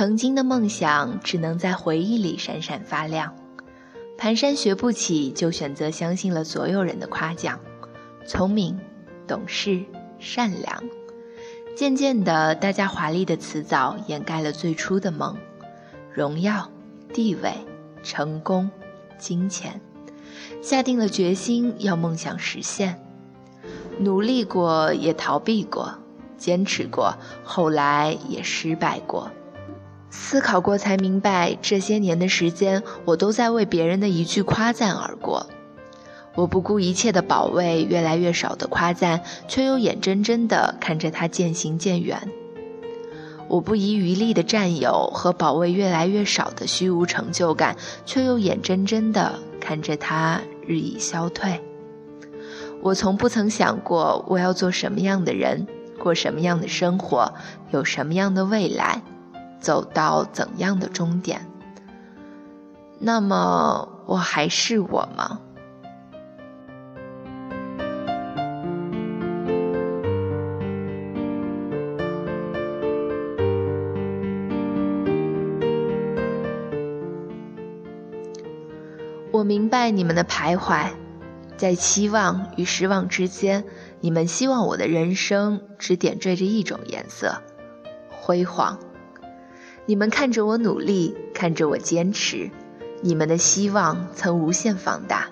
曾经的梦想只能在回忆里闪闪发亮。蹒跚学不起，就选择相信了所有人的夸奖。聪明、懂事、善良。渐渐的，大家华丽的辞藻掩盖了最初的梦：荣耀、地位、成功、金钱。下定了决心要梦想实现，努力过，也逃避过，坚持过，后来也失败过。思考过才明白，这些年的时间，我都在为别人的一句夸赞而过。我不顾一切的保卫越来越少的夸赞，却又眼睁睁地看着它渐行渐远。我不遗余力的占有和保卫越来越少的虚无成就感，却又眼睁睁地看着它日益消退。我从不曾想过我要做什么样的人，过什么样的生活，有什么样的未来。走到怎样的终点？那么我还是我吗？我明白你们的徘徊，在期望与失望之间，你们希望我的人生只点缀着一种颜色——辉煌。你们看着我努力，看着我坚持，你们的希望曾无限放大，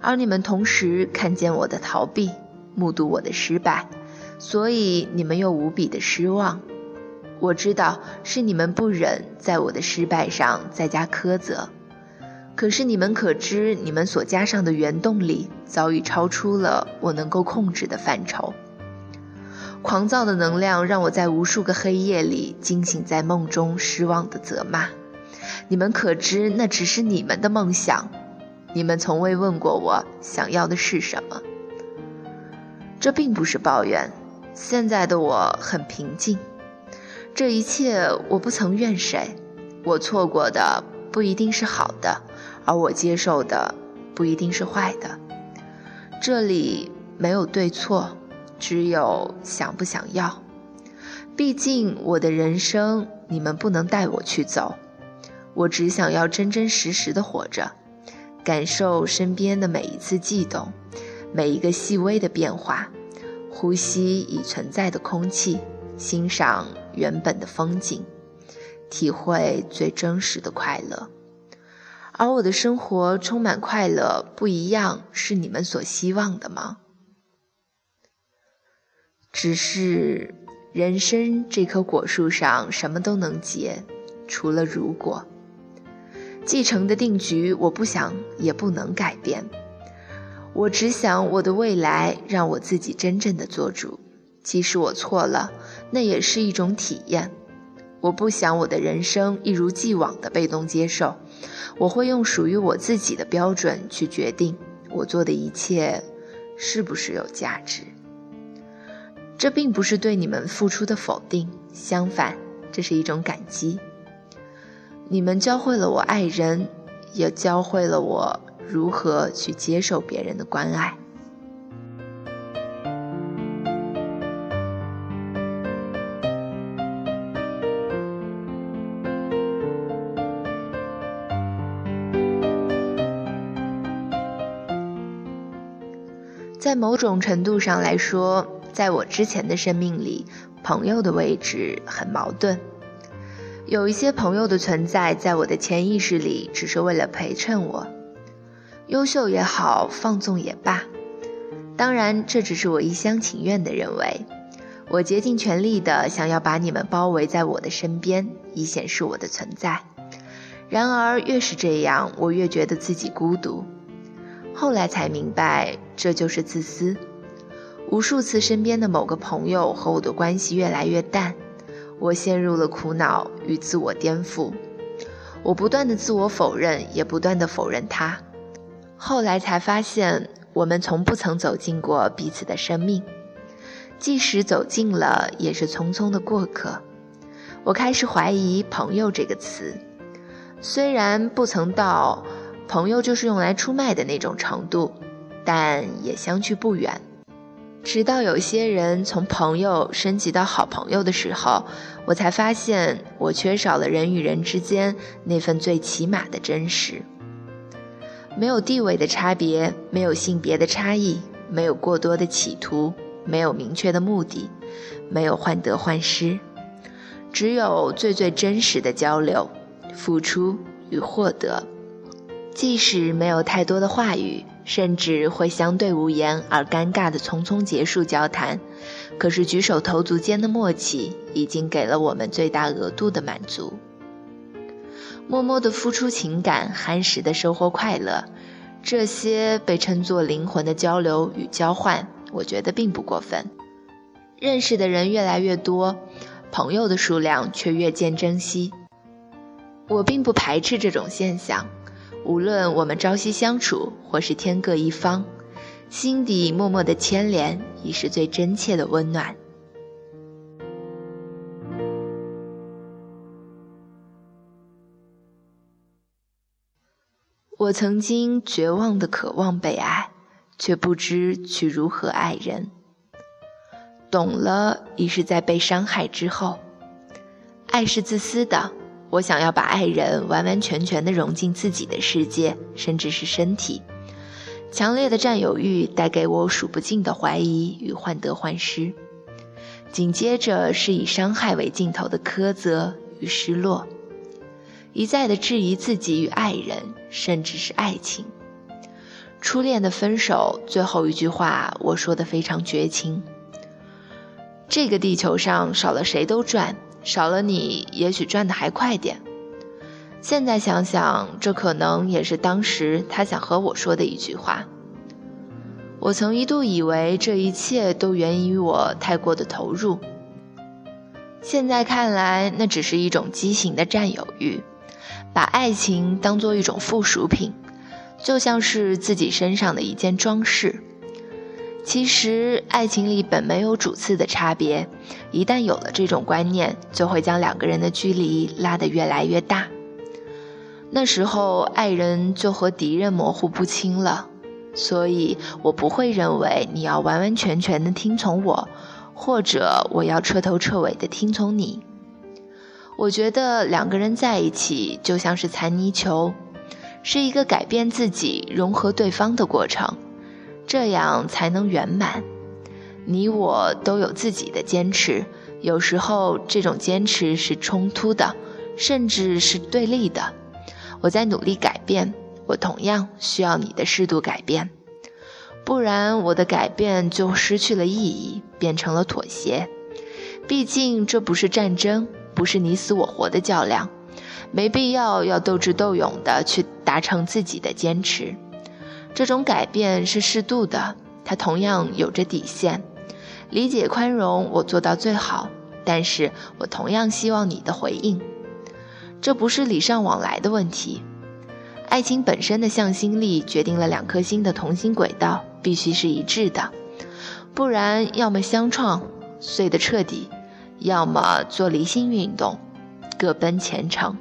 而你们同时看见我的逃避，目睹我的失败，所以你们又无比的失望。我知道是你们不忍在我的失败上再加苛责，可是你们可知，你们所加上的原动力早已超出了我能够控制的范畴。狂躁的能量让我在无数个黑夜里惊醒在梦中，失望的责骂。你们可知，那只是你们的梦想。你们从未问过我想要的是什么。这并不是抱怨。现在的我很平静。这一切我不曾怨谁。我错过的不一定是好的，而我接受的不一定是坏的。这里没有对错。只有想不想要，毕竟我的人生你们不能带我去走，我只想要真真实实的活着，感受身边的每一次悸动，每一个细微的变化，呼吸已存在的空气，欣赏原本的风景，体会最真实的快乐。而我的生活充满快乐，不一样是你们所希望的吗？只是人生这棵果树上什么都能结，除了如果。继承的定局，我不想也不能改变。我只想我的未来让我自己真正的做主，即使我错了，那也是一种体验。我不想我的人生一如既往的被动接受，我会用属于我自己的标准去决定我做的一切是不是有价值。这并不是对你们付出的否定，相反，这是一种感激。你们教会了我爱人，也教会了我如何去接受别人的关爱。在某种程度上来说。在我之前的生命里，朋友的位置很矛盾。有一些朋友的存在，在我的潜意识里，只是为了陪衬我，优秀也好，放纵也罢。当然，这只是我一厢情愿的认为。我竭尽全力的想要把你们包围在我的身边，以显示我的存在。然而，越是这样，我越觉得自己孤独。后来才明白，这就是自私。无数次，身边的某个朋友和我的关系越来越淡，我陷入了苦恼与自我颠覆。我不断的自我否认，也不断的否认他。后来才发现，我们从不曾走进过彼此的生命，即使走近了，也是匆匆的过客。我开始怀疑“朋友”这个词，虽然不曾到朋友就是用来出卖的那种程度，但也相去不远。直到有些人从朋友升级到好朋友的时候，我才发现我缺少了人与人之间那份最起码的真实。没有地位的差别，没有性别的差异，没有过多的企图，没有明确的目的，没有患得患失，只有最最真实的交流、付出与获得。即使没有太多的话语。甚至会相对无言而尴尬的匆匆结束交谈，可是举手投足间的默契已经给了我们最大额度的满足。默默的付出情感，憨实的收获快乐，这些被称作灵魂的交流与交换，我觉得并不过分。认识的人越来越多，朋友的数量却越见珍惜。我并不排斥这种现象。无论我们朝夕相处，或是天各一方，心底默默的牵连，已是最真切的温暖。我曾经绝望的渴望被爱，却不知去如何爱人。懂了，已是在被伤害之后。爱是自私的。我想要把爱人完完全全地融进自己的世界，甚至是身体。强烈的占有欲带给我数不尽的怀疑与患得患失，紧接着是以伤害为尽头的苛责与失落，一再的质疑自己与爱人，甚至是爱情。初恋的分手，最后一句话我说的非常绝情：这个地球上少了谁都赚。少了你，也许转的还快点。现在想想，这可能也是当时他想和我说的一句话。我曾一度以为这一切都源于我太过的投入，现在看来，那只是一种畸形的占有欲，把爱情当做一种附属品，就像是自己身上的一件装饰。其实，爱情里本没有主次的差别，一旦有了这种观念，就会将两个人的距离拉得越来越大。那时候，爱人就和敌人模糊不清了。所以我不会认为你要完完全全的听从我，或者我要彻头彻尾的听从你。我觉得两个人在一起就像是残泥球，是一个改变自己、融合对方的过程。这样才能圆满。你我都有自己的坚持，有时候这种坚持是冲突的，甚至是对立的。我在努力改变，我同样需要你的适度改变，不然我的改变就失去了意义，变成了妥协。毕竟这不是战争，不是你死我活的较量，没必要要斗智斗勇的去达成自己的坚持。这种改变是适度的，它同样有着底线。理解宽容，我做到最好，但是我同样希望你的回应。这不是礼尚往来的问题。爱情本身的向心力决定了两颗心的同心轨道必须是一致的，不然要么相撞碎得彻底，要么做离心运动，各奔前程。